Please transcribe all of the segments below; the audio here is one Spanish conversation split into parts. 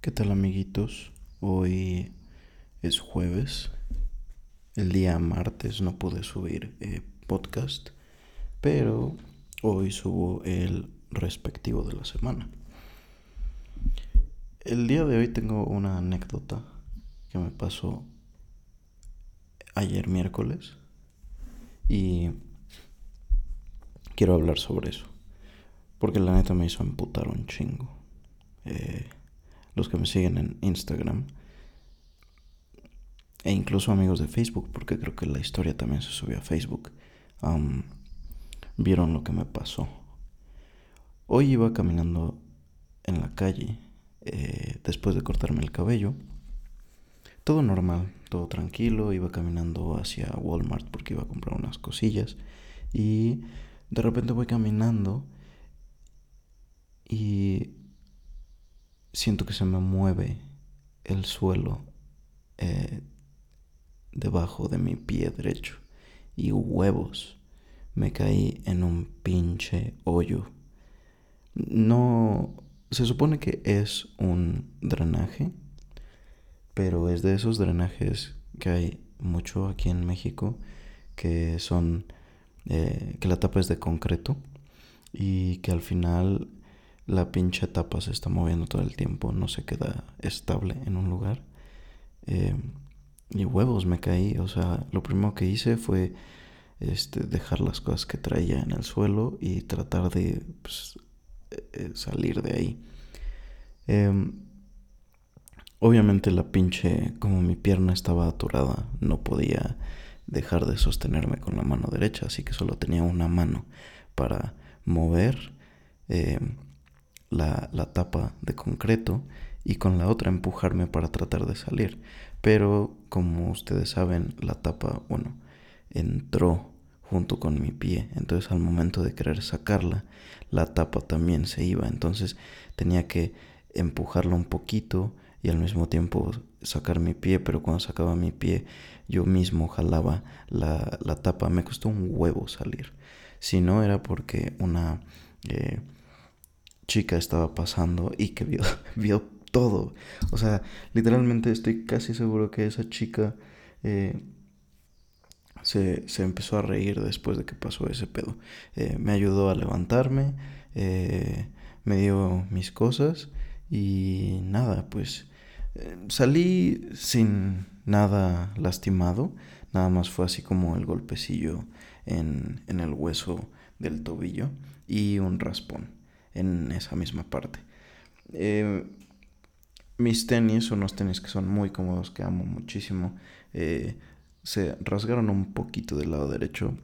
¿Qué tal amiguitos? Hoy es jueves. El día martes no pude subir eh, podcast, pero hoy subo el respectivo de la semana. El día de hoy tengo una anécdota que me pasó ayer miércoles y quiero hablar sobre eso. Porque la neta me hizo emputar un chingo. Eh, los que me siguen en Instagram e incluso amigos de Facebook, porque creo que la historia también se subió a Facebook, vieron lo que me pasó. Hoy iba caminando en la calle eh, después de cortarme el cabello. Todo normal, todo tranquilo, iba caminando hacia Walmart porque iba a comprar unas cosillas y de repente voy caminando y siento que se me mueve el suelo eh, debajo de mi pie derecho y huevos me caí en un pinche hoyo. No se supone que es un drenaje pero es de esos drenajes que hay mucho aquí en México que son eh, que la tapa es de concreto y que al final la pinche tapa se está moviendo todo el tiempo, no se queda estable en un lugar. Eh, y huevos me caí, o sea, lo primero que hice fue este, dejar las cosas que traía en el suelo y tratar de pues, eh, salir de ahí. Em, obviamente la pinche, como mi pierna estaba aturada, no podía dejar de sostenerme con la mano derecha, así que solo tenía una mano para mover. Em, la, tapa de concreto y con la otra empujarme para tratar de salir. Pero como ustedes saben, la tapa, bueno, entró junto con mi pie. Entonces al momento de querer sacarla, la tapa también se iba. Entonces tenía que empujarla un poquito y al mismo tiempo sacar mi pie. Pero cuando sacaba mi pie, yo mismo jalaba la, la tapa. Me costó un huevo salir. Si no era porque una... Eh, chica estaba pasando y que vio, todo. O sea, literalmente estoy casi seguro que esa chica eh, se, empezó a reír después de que pasó ese pedo. Eh, me ayudó a levantarme, eh, me dio mis cosas y nada, pues salí sin nada lastimado. Nada más fue así como el golpecillo en, en el hueso del tobillo y un raspón en esa misma parte. Eh, mis tenis unos tenis que son muy cómodos, que amo muchísimo. Eh, se rasgaron un poquito del lado derecho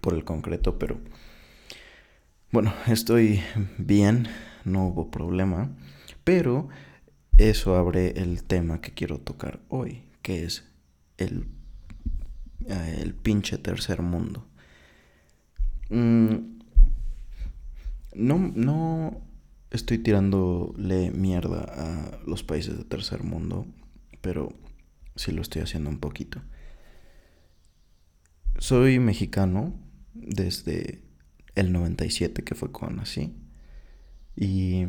por el concreto, pero bueno, estoy bien, no hubo problema. Pero eso abre el tema que quiero tocar hoy, que es el, eh, el pinche tercer mundo. Mm, no, no estoy tirándole mierda a los países de tercer mundo, pero sí lo estoy haciendo un poquito. Soy mexicano desde el 97, que fue cuando nací, y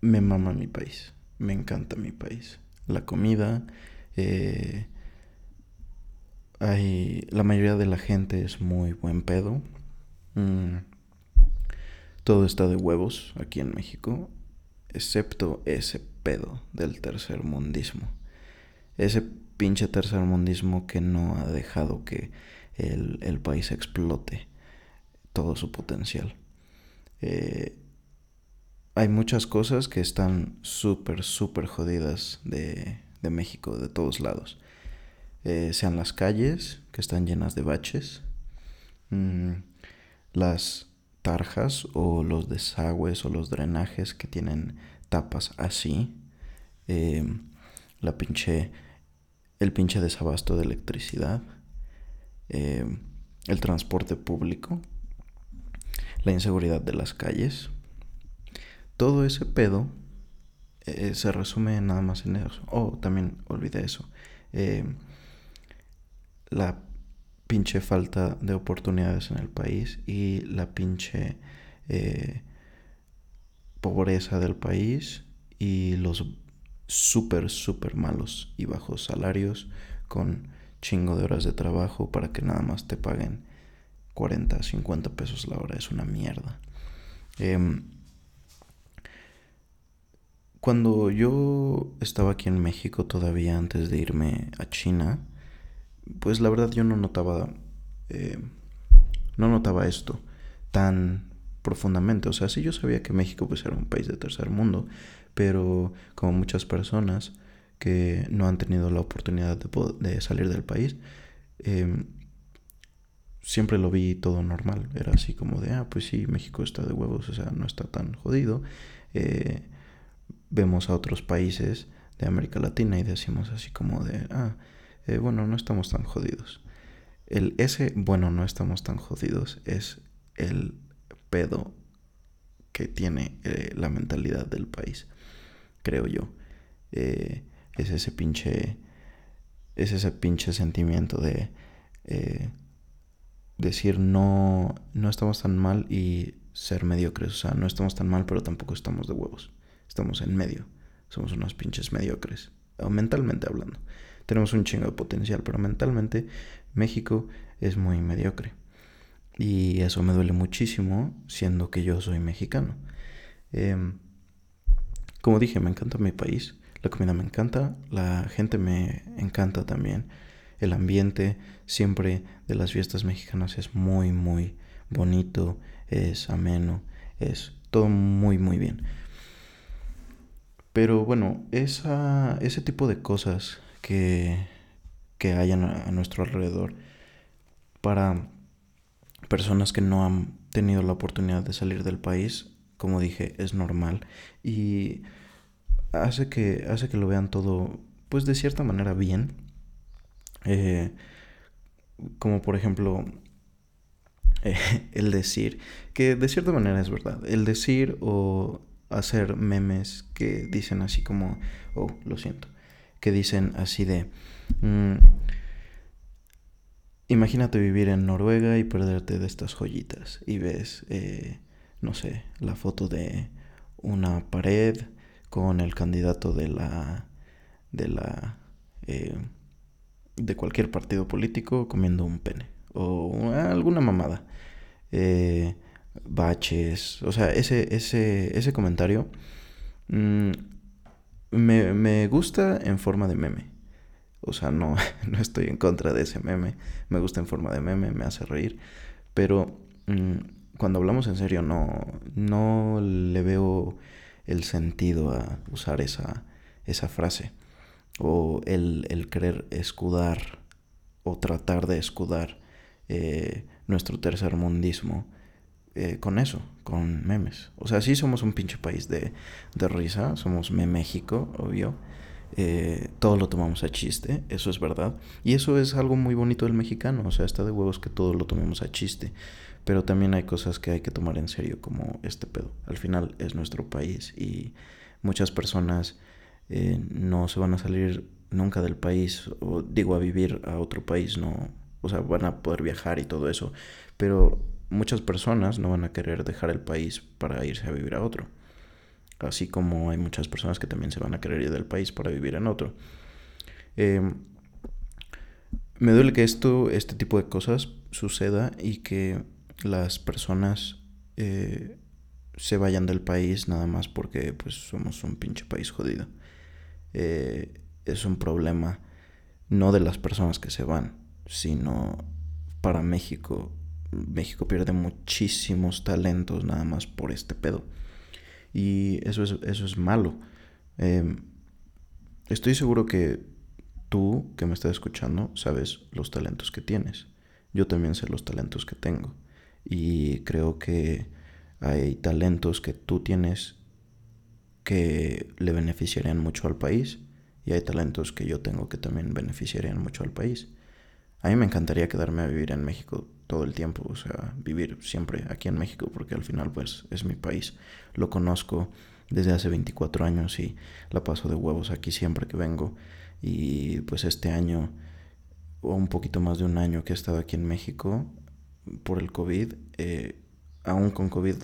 me mama mi país, me encanta mi país. La comida, eh, hay, la mayoría de la gente es muy buen pedo. Mm, todo está de huevos aquí en México, excepto ese pedo del tercer mundismo. Ese pinche tercer mundismo que no ha dejado que el, país explote todo su potencial. Eh, hay muchas cosas que están súper, súper jodidas de, México, de todos lados. Eh, sean las calles, que están llenas de baches, mm, las tarjas o los desagües o los drenajes que tienen tapas así. Em, la pinche, el pinche desabasto de electricidad. Em, el transporte público. La inseguridad de las calles. Todo ese pedo eh, se resume nada más en eso. Oh, también olvidé eso. La pinche falta de oportunidades en el país y la pinche eh, pobreza del país y los súper, súper malos y bajos salarios con chingo de horas de trabajo para que nada más te paguen 40, 50 pesos la hora. Es una mierda. Em, cuando yo estaba aquí en México todavía antes de irme a China, pues la verdad yo no notaba, eh, no notaba esto tan profundamente. O sea, sí yo sabía que México pues era un país de tercer mundo, pero como muchas personas que no han tenido la oportunidad de, salir del país, em, siempre lo vi todo normal. Era así como de, ah, pues sí, México está de huevos, o sea, no está tan jodido. Eh, vemos a otros países de América Latina y decimos así como de, ah, eh, bueno, no estamos tan jodidos. El ese, bueno, no estamos tan jodidos, es el pedo que tiene eh, la mentalidad del país, creo yo. Eh, es ese pinche, es ese pinche sentimiento de decir no, no estamos tan mal y ser mediocres. O sea, no estamos tan mal, pero tampoco estamos de huevos. Estamos en medio. Somos unos pinches mediocres. Mentalmente hablando. Tenemos un chingo de potencial, pero mentalmente México es muy mediocre. Y eso me duele muchísimo, siendo que yo soy mexicano. Em, como dije, me encanta mi país. La comida me encanta. La gente me encanta también. El ambiente siempre de las fiestas mexicanas es muy, muy bonito. Es ameno. Es todo muy, muy bien. Pero bueno, esa, ese tipo de cosas que, que a nuestro alrededor para personas que no han tenido la oportunidad de salir del país, como dije, es normal y hace que, hace que lo vean todo, pues de cierta manera bien. Eh, como por ejemplo, eh, el decir, que de cierta manera es verdad, el decir o hacer memes que dicen así como, oh, lo siento, que dicen así de, mm, imagínate vivir en Noruega y perderte de estas joyitas y ves, eh, no sé, la foto de una pared con el candidato de la, de la, eh, de cualquier partido político comiendo un pene o alguna mamada. Eh, baches, o sea, ese, ese, ese comentario mm, me, me, gusta en forma de meme. O sea, no, no estoy en contra de ese meme, me gusta en forma de meme, me hace reír, pero mm, cuando hablamos en serio no, no le veo el sentido a usar esa, esa frase. O el, el querer escudar o tratar de escudar eh, nuestro tercer mundismo eh, con eso, con memes. O sea, sí somos un pinche país de, de risa, somos México, obvio. Eh, todo lo tomamos a chiste, eso es verdad. Y eso es algo muy bonito del mexicano, o sea, está de huevos que todo lo tomemos a chiste. Pero también hay cosas que hay que tomar en serio, como este pedo. Al final es nuestro país y muchas personas eh, no se van a salir nunca del país, o digo, a vivir a otro país, no. O sea, van a poder viajar y todo eso. Pero muchas personas no van a querer dejar el país para irse a vivir a otro. Así como hay muchas personas que también se van a querer ir del país para vivir en otro. Em, me duele que esto, este tipo de cosas suceda y que las personas eh, se vayan del país nada más porque pues somos un pinche país jodido. Eh, es un problema no de las personas que se van, sino para México México pierde muchísimos talentos nada más por este pedo. Y eso es, eso es malo. Em, estoy seguro que tú, que me estás escuchando, sabes los talentos que tienes. Yo también sé los talentos que tengo. Y creo que hay talentos que tú tienes que le beneficiarían mucho al país. Y hay talentos que yo tengo que también beneficiarían mucho al país. A mí me encantaría quedarme a vivir en México todo el tiempo, o sea, vivir siempre aquí en México, porque al final pues es mi país. Lo conozco desde hace 24 años y la paso de huevos aquí siempre que vengo. Y pues este año, o un poquito más de un año que he estado aquí en México por el COVID, eh, aún con COVID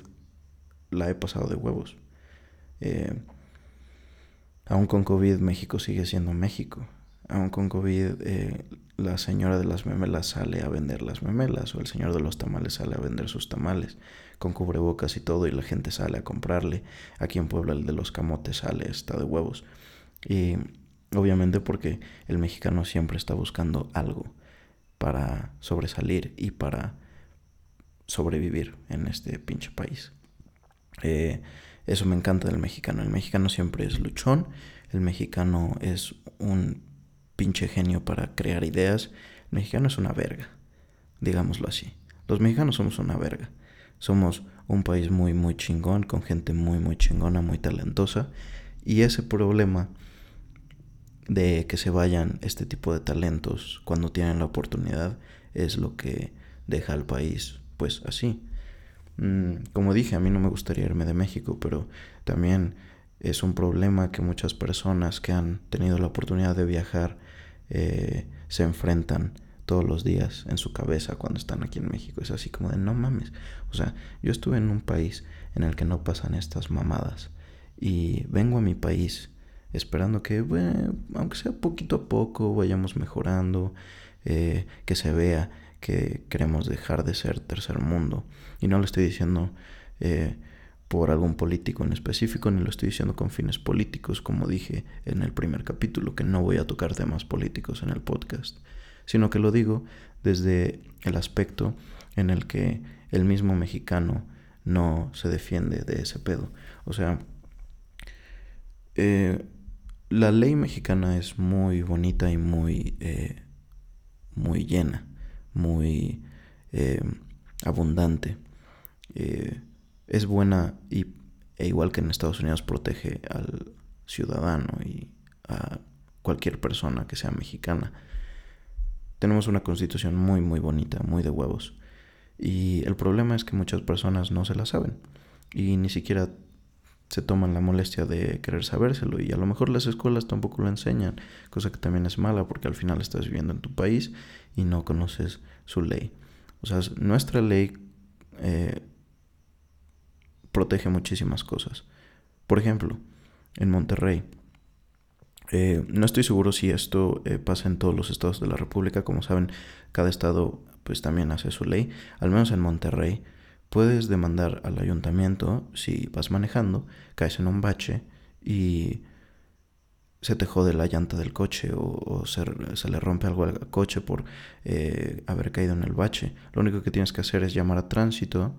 la he pasado de huevos. Eh, Aún con COVID México sigue siendo México. Aún con COVID eh, la señora de las memelas sale a vender las memelas o el señor de los tamales sale a vender sus tamales con cubrebocas y todo y la gente sale a comprarle. Aquí en Puebla el de los camotes sale, está de huevos. Y obviamente porque el mexicano siempre está buscando algo para sobresalir y para sobrevivir en este pinche país. Eh, eso me encanta del mexicano. El mexicano siempre es luchón. El mexicano es un pinche genio para crear ideas. El mexicano es una verga. Digámoslo así. Los mexicanos somos una verga. Somos un país muy, muy chingón, con gente muy, muy chingona, muy talentosa. Y ese problema de que se vayan este tipo de talentos cuando tienen la oportunidad es lo que deja al país pues así. Mm, como dije, a mí no me gustaría irme de México, pero también es un problema que muchas personas que han tenido la oportunidad de viajar eh, se enfrentan todos los días en su cabeza cuando están aquí en México. Es así como de no mames. O sea, yo estuve en un país en el que no pasan estas mamadas y vengo a mi país esperando que, aunque sea poquito a poco, vayamos mejorando, eh, que se vea que queremos dejar de ser tercer mundo. Y no lo estoy diciendo eh, por algún político en específico, ni lo estoy diciendo con fines políticos, como dije en el primer capítulo, que no voy a tocar temas políticos en el podcast, sino que lo digo desde el aspecto en el que el mismo mexicano no se defiende de ese pedo. O sea, eh, la ley mexicana es muy bonita y muy, eh, muy llena, muy eh, abundante. Es buena y, e igual que en Estados Unidos protege al ciudadano y a cualquier persona que sea mexicana. Tenemos una constitución muy, muy bonita, muy de huevos. Y el problema es que muchas personas no se la saben y ni siquiera se toman la molestia de querer sabérselo y a lo mejor las escuelas tampoco lo enseñan, cosa que también es mala porque al final estás viviendo en tu país y no conoces su ley. O sea, nuestra ley eh, protege muchísimas cosas. Por ejemplo, en Monterrey, eh, no estoy seguro si esto eh, pasa en todos los estados de la República, como saben, cada estado pues también hace su ley, al menos en Monterrey puedes demandar al ayuntamiento si vas manejando, caes en un bache y se te jode la llanta del coche o, se, le rompe algo al coche por eh, haber caído en el bache. Lo único que tienes que hacer es llamar a tránsito,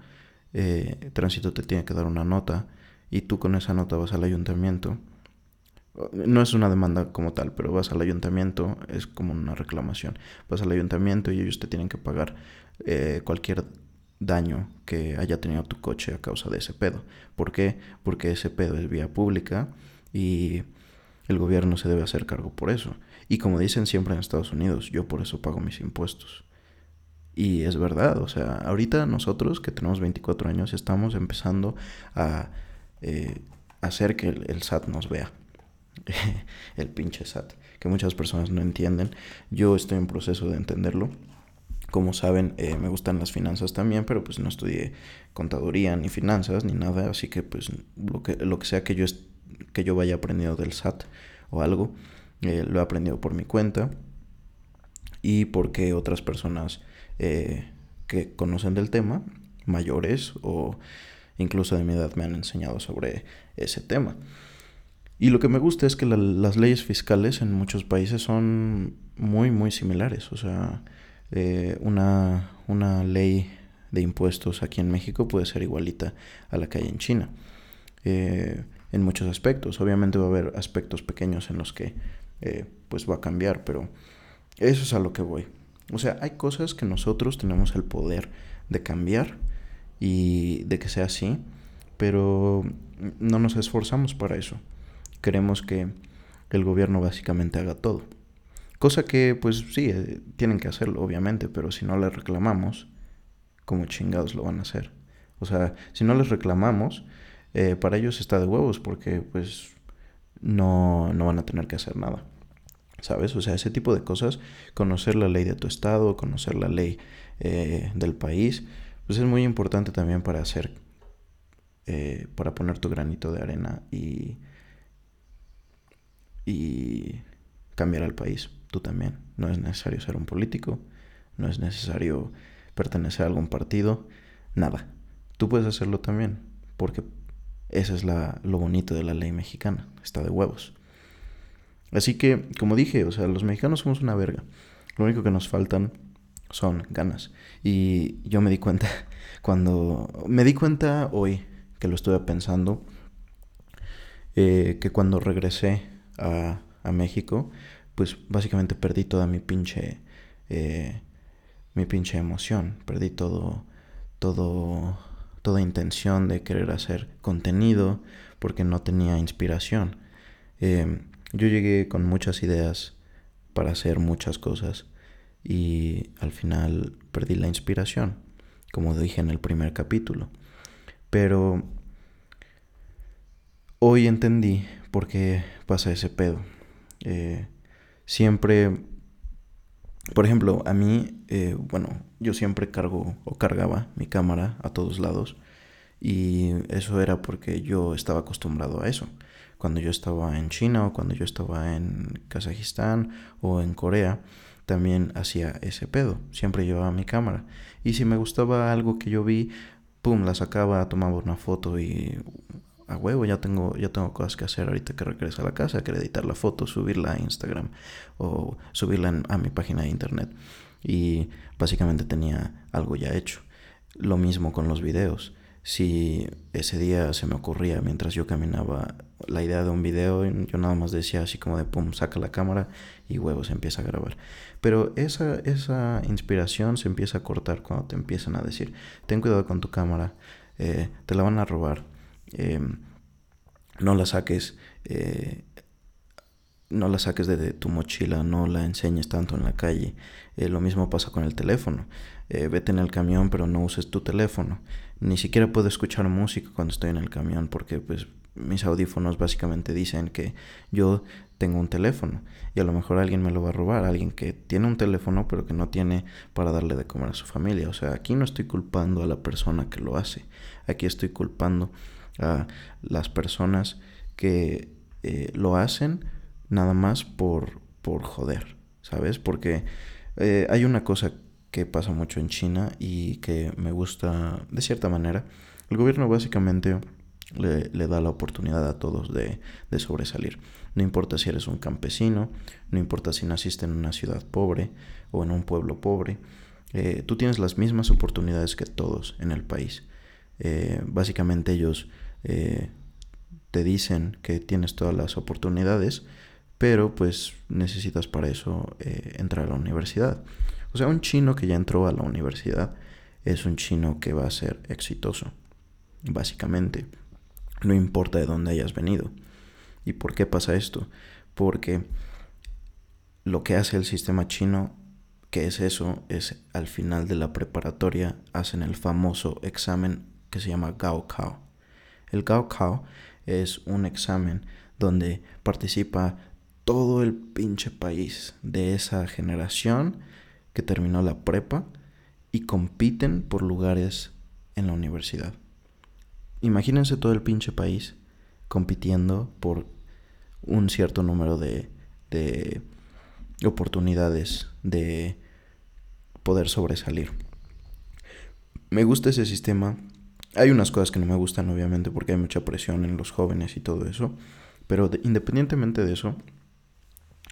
eh, tránsito te tiene que dar una nota y tú con esa nota vas al ayuntamiento. No es una demanda como tal, pero vas al ayuntamiento, es como una reclamación. Vas al ayuntamiento y ellos te tienen que pagar eh, cualquier daño que haya tenido tu coche a causa de ese pedo. ¿Por qué? Porque ese pedo es vía pública y el gobierno se debe hacer cargo por eso. Y como dicen siempre en Estados Unidos, yo por eso pago mis impuestos. Y es verdad, o sea, ahorita nosotros que tenemos 24 años estamos empezando a eh, hacer que el SAT nos vea. el pinche SAT, que muchas personas no entienden. Yo estoy en proceso de entenderlo como saben, eh, me gustan las finanzas también, pero pues no estudié contaduría ni finanzas ni nada, así que pues lo que, lo que sea que yo, que yo vaya aprendiendo del SAT o algo, eh, lo he aprendido por mi cuenta y porque otras personas eh, que conocen del tema, mayores o incluso de mi edad, me han enseñado sobre ese tema. Y lo que me gusta es que las leyes fiscales en muchos países son muy, muy similares. O sea, eh, una, una ley de impuestos aquí en México puede ser igualita a la que hay en China. Eh, en muchos aspectos. Obviamente va a haber aspectos pequeños en los que eh, pues va a cambiar, pero eso es a lo que voy. O sea, hay cosas que nosotros tenemos el poder de cambiar y de que sea así, pero no nos esforzamos para eso. Queremos que el gobierno básicamente haga todo. Cosa que, pues sí, eh, tienen que hacerlo, obviamente, pero si no les reclamamos, ¿cómo chingados lo van a hacer? O sea, si no les reclamamos, eh, para ellos está de huevos porque, pues, no, no van a tener que hacer nada. ¿Sabes? O sea, ese tipo de cosas, conocer la ley de tu estado, conocer la ley eh, del país, pues es muy importante también para hacer, para poner tu granito de arena y y cambiar al país. Tú también. No es necesario ser un político, no es necesario pertenecer a algún partido, nada. Tú puedes hacerlo también, porque ese es lo bonito de la ley mexicana, está de huevos. Así que, como dije, o sea, los mexicanos somos una verga. Lo único que nos faltan son ganas. Y yo me di cuenta cuando... Me di cuenta hoy que lo estuve pensando, eh, que cuando regresé a, a, México, pues básicamente perdí toda mi pinche... Eh, mi pinche emoción. Perdí todo... Todo... Toda intención de querer hacer contenido porque no tenía inspiración. Eh, yo llegué con muchas ideas para hacer muchas cosas y al final perdí la inspiración, como dije en el primer capítulo. Pero hoy entendí por qué pasa ese pedo. Eh, siempre, por ejemplo, a mí, eh, bueno, yo siempre cargo o cargaba mi cámara a todos lados y eso era porque yo estaba acostumbrado a eso cuando yo estaba en China o cuando yo estaba en Kazajistán o en Corea, también hacía ese pedo. Siempre llevaba mi cámara. Y si me gustaba algo que yo vi, pum, la sacaba, tomaba una foto y a huevo, ya tengo, ya tengo cosas que hacer ahorita que regrese a la casa, que editar la foto, subirla a Instagram o subirla a mi página de internet. Y básicamente tenía algo ya hecho. Lo mismo con los videos si ese día se me ocurría mientras yo caminaba la idea de un video, yo nada más decía así como de pum, saca la cámara y huevos, empieza a grabar. Pero esa, esa inspiración se empieza a cortar cuando te empiezan a decir, ten cuidado con tu cámara, eh, te la van a robar, em, no la saques. Eh, no la saques de, tu mochila, no la enseñes tanto en la calle. Eh, lo mismo pasa con el teléfono. vete en el camión, pero no uses tu teléfono ni siquiera puedo escuchar música cuando estoy en el camión porque pues mis audífonos básicamente dicen que yo tengo un teléfono y a lo mejor alguien me lo va a robar, alguien que tiene un teléfono pero que no tiene para darle de comer a su familia. O sea, aquí no estoy culpando a la persona que lo hace, aquí estoy culpando a las personas que eh, lo hacen nada más por, por joder, ¿sabes? Porque eh, hay una cosa que pasa mucho en China y que me gusta de cierta manera. El gobierno básicamente le, da la oportunidad a todos de, sobresalir. No importa si eres un campesino, no importa si naciste en una ciudad pobre o en un pueblo pobre, eh, tú tienes las mismas oportunidades que todos en el país. Eh, básicamente ellos eh, te dicen que tienes todas las oportunidades, pero pues necesitas para eso entrar a la universidad. O sea, un chino que ya entró a la universidad es un chino que va a ser exitoso, básicamente. No importa de dónde hayas venido. ¿Y por qué pasa esto? Porque lo que hace el sistema chino, que es eso, es al final de la preparatoria hacen el famoso examen que se llama Gaokao. El Gaokao es un examen donde participa todo el pinche país de esa generación que terminó la prepa y compiten por lugares en la universidad. Imagínense todo el pinche país compitiendo por un cierto número de, de oportunidades de poder sobresalir. Me gusta ese sistema. Hay unas cosas que no me gustan, obviamente, porque hay mucha presión en los jóvenes y todo eso. Pero independientemente de eso,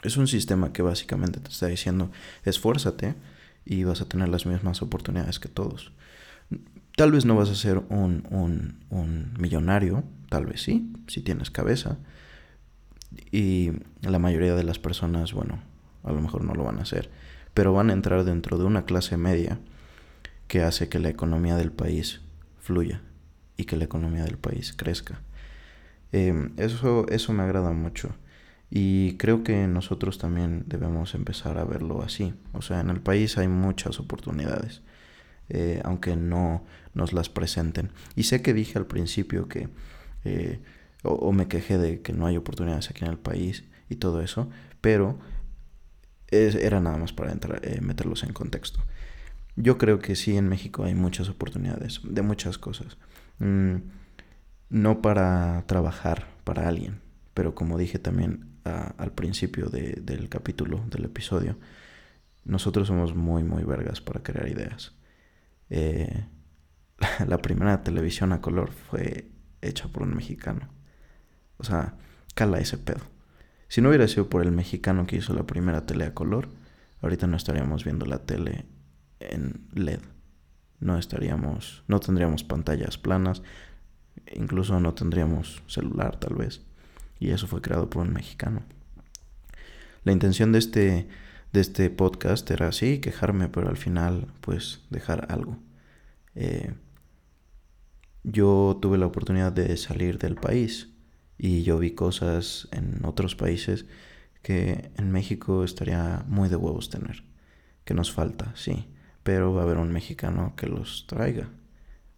es un sistema que básicamente te está diciendo, esfuérzate y vas a tener las mismas oportunidades que todos. Tal vez no vas a ser un, un, un millonario, tal vez sí, si tienes cabeza. Y la mayoría de las personas, bueno, a lo mejor no lo van a hacer, pero van a entrar dentro de una clase media que hace que la economía del país fluya y que la economía del país crezca. Eh, eso, eso me agrada mucho. Y creo que nosotros también debemos empezar a verlo así. O sea, en el país hay muchas oportunidades, eh, aunque no nos las presenten. Y sé que dije al principio que, eh, o, me quejé de que no hay oportunidades aquí en el país y todo eso, pero era nada más para entrar, eh, meterlos en contexto. Yo creo que sí, en México hay muchas oportunidades de muchas cosas. Mm, no para trabajar para alguien, Pero como dije también al principio del capítulo, del episodio, nosotros somos muy, muy vergas para crear ideas. Eh, la primera televisión a color fue hecha por un mexicano. O sea, cala ese pedo. Si no hubiera sido por el mexicano que hizo la primera tele a color, ahorita no estaríamos viendo la tele en LED. No estaríamos, no tendríamos pantallas planas, incluso no tendríamos celular tal vez. Y eso fue creado por un mexicano. La intención de este, de este podcast era así, quejarme, pero al final pues dejar algo. Eh, yo tuve la oportunidad de salir del país y yo vi cosas en otros países que en México estaría muy de huevos tener, que nos falta, sí, pero va a haber un mexicano que los traiga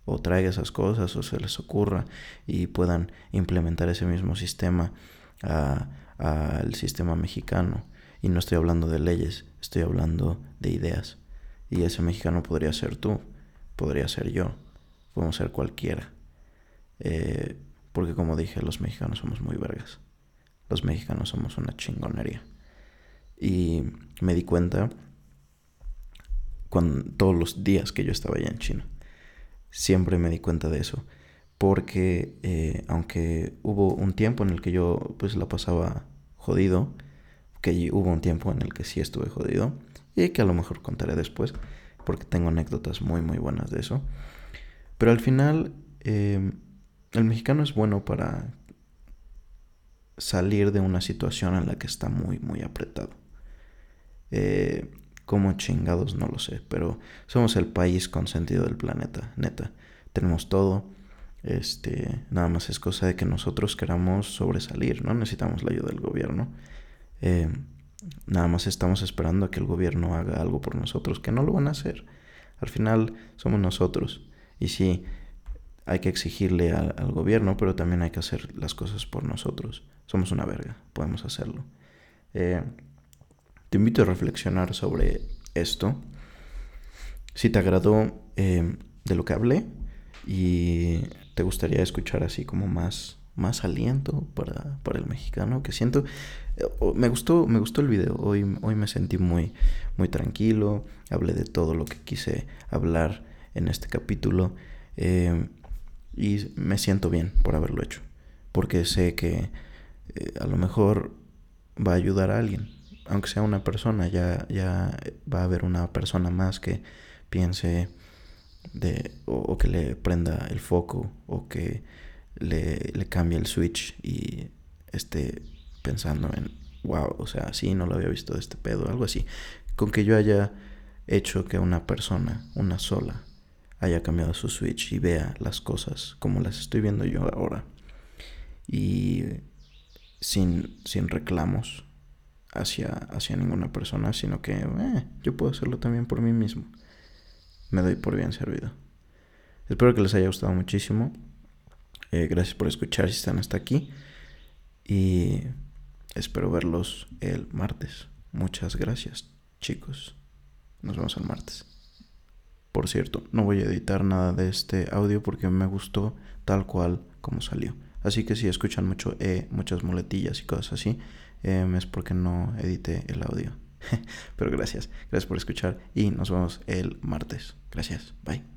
o traiga esas cosas o se les ocurra y puedan implementar ese mismo sistema al sistema mexicano. Y no estoy hablando de leyes, estoy hablando de ideas. Y ese mexicano podría ser tú, podría ser yo, podemos ser cualquiera. Eh, porque como dije, los mexicanos somos muy vergas. Los mexicanos somos una chingonería. Y me di cuenta con todos los días que yo estaba allá en China. Siempre me di cuenta de eso. Porque eh, aunque hubo un tiempo en el que yo pues la pasaba jodido, que hubo un tiempo en el que sí estuve jodido, y que a lo mejor contaré después, porque tengo anécdotas muy muy buenas de eso. Pero al final eh, el mexicano es bueno para salir de una situación en la que está muy, muy apretado. Eh, como chingados, no lo sé, pero somos el país consentido del planeta, neta. Tenemos todo. Este, nada más es cosa de que nosotros queramos sobresalir, no necesitamos la ayuda del gobierno. Eh, nada más estamos esperando a que el gobierno haga algo por nosotros, que no lo van a hacer. Al final somos nosotros. Y si hay que exigirle al gobierno, pero también hay que hacer las cosas por nosotros. Somos una verga, podemos hacerlo. Eh, te invito a reflexionar sobre esto. Si te agradó eh, de lo que hablé y te gustaría escuchar así como más, más aliento para, para el mexicano, que siento, eh, me gustó, me gustó el video. Hoy, hoy me sentí muy, muy tranquilo. Hablé de todo lo que quise hablar en este capítulo. Y me siento bien por haberlo hecho. Porque sé que eh, a lo mejor va a ayudar a alguien. Aunque sea una persona, ya, ya va a haber una persona más que piense de, o, que le prenda el foco o que le, le cambie el switch y esté pensando en, wow, o sea, sí, no lo había visto de este pedo, algo así. Con que yo haya hecho que una persona, una sola, haya cambiado su switch y vea las cosas como las estoy viendo yo ahora. Y sin, sin reclamos hacia, hacia ninguna persona, sino que eh, yo puedo hacerlo también por mí mismo. Me doy por bien servido. Espero que les haya gustado muchísimo. Eh, gracias por escuchar si están hasta aquí. Y espero verlos el martes. Muchas gracias, chicos. Nos vemos el martes. Por cierto, no voy a editar nada de este audio porque me gustó tal cual como salió. Así que si escuchan mucho E, muchas muletillas y cosas así, em, es porque no edité el audio. Pero gracias, gracias por escuchar y nos vemos el martes. Gracias, bye.